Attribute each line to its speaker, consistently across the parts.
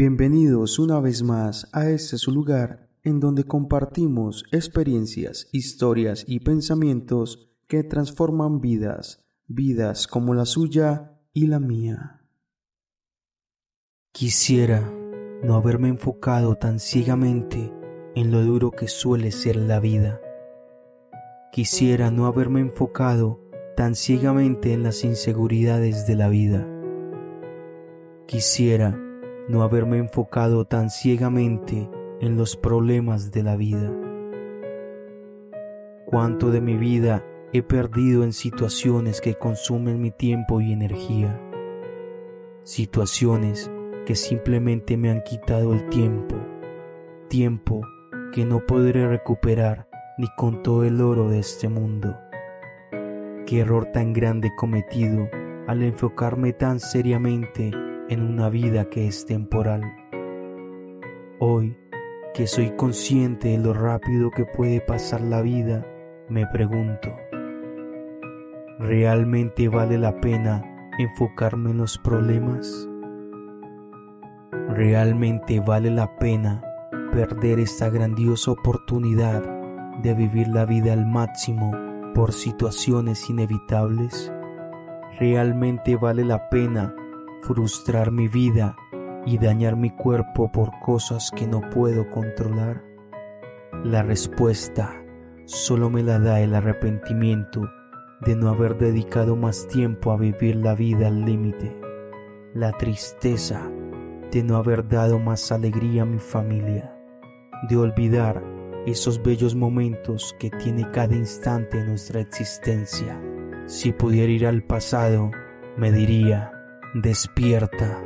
Speaker 1: Bienvenidos una vez más a este su lugar en donde compartimos experiencias, historias y pensamientos que transforman vidas, vidas como la suya y la mía.
Speaker 2: Quisiera no haberme enfocado tan ciegamente en lo duro que suele ser la vida. Quisiera no haberme enfocado tan ciegamente en las inseguridades de la vida. Quisiera no haberme enfocado tan ciegamente en los problemas de la vida. Cuánto de mi vida he perdido en situaciones que consumen mi tiempo y energía. Situaciones que simplemente me han quitado el tiempo. Tiempo que no podré recuperar ni con todo el oro de este mundo. Qué error tan grande cometido al enfocarme tan seriamente en una vida que es temporal. Hoy que soy consciente de lo rápido que puede pasar la vida, me pregunto, ¿realmente vale la pena enfocarme en los problemas? ¿Realmente vale la pena perder esta grandiosa oportunidad de vivir la vida al máximo por situaciones inevitables? ¿Realmente vale la pena frustrar mi vida y dañar mi cuerpo por cosas que no puedo controlar? La respuesta solo me la da el arrepentimiento de no haber dedicado más tiempo a vivir la vida al límite, la tristeza de no haber dado más alegría a mi familia, de olvidar esos bellos momentos que tiene cada instante nuestra existencia. Si pudiera ir al pasado, me diría, Despierta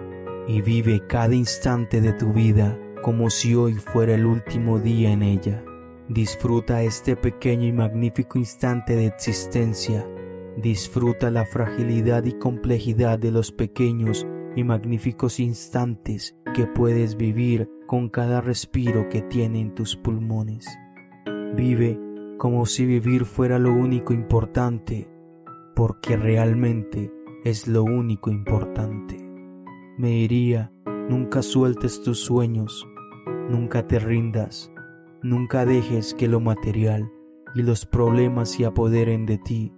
Speaker 2: y vive cada instante de tu vida como si hoy fuera el último día en ella. Disfruta este pequeño y magnífico instante de existencia. Disfruta la fragilidad y complejidad de los pequeños y magníficos instantes que puedes vivir con cada respiro que tiene en tus pulmones. Vive como si vivir fuera lo único importante, porque realmente es lo único importante. Me diría, nunca sueltes tus sueños, nunca te rindas, nunca dejes que lo material y los problemas se apoderen de ti,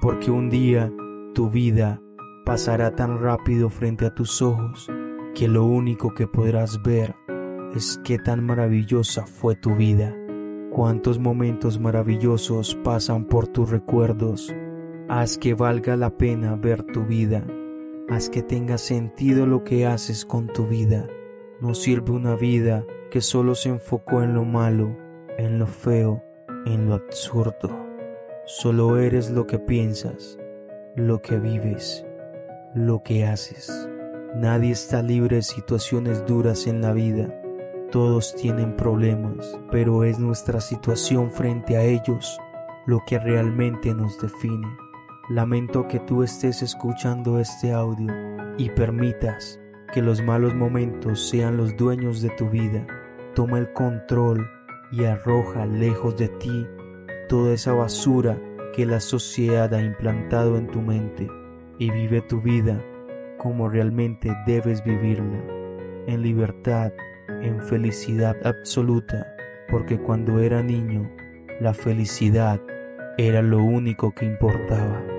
Speaker 2: porque un día tu vida pasará tan rápido frente a tus ojos que lo único que podrás ver es qué tan maravillosa fue tu vida, cuántos momentos maravillosos pasan por tus recuerdos Haz que valga la pena ver tu vida. Haz que tenga sentido lo que haces con tu vida. No sirve una vida que solo se enfocó en lo malo, en lo feo, en lo absurdo. Solo eres lo que piensas, lo que vives, lo que haces. Nadie está libre de situaciones duras en la vida. Todos tienen problemas, pero es nuestra situación frente a ellos lo que realmente nos define. Lamento que tú estés escuchando este audio y permitas que los malos momentos sean los dueños de tu vida. Toma el control y arroja lejos de ti toda esa basura que la sociedad ha implantado en tu mente y vive tu vida como realmente debes vivirla, en libertad, en felicidad absoluta, porque cuando era niño, la felicidad era lo único que importaba.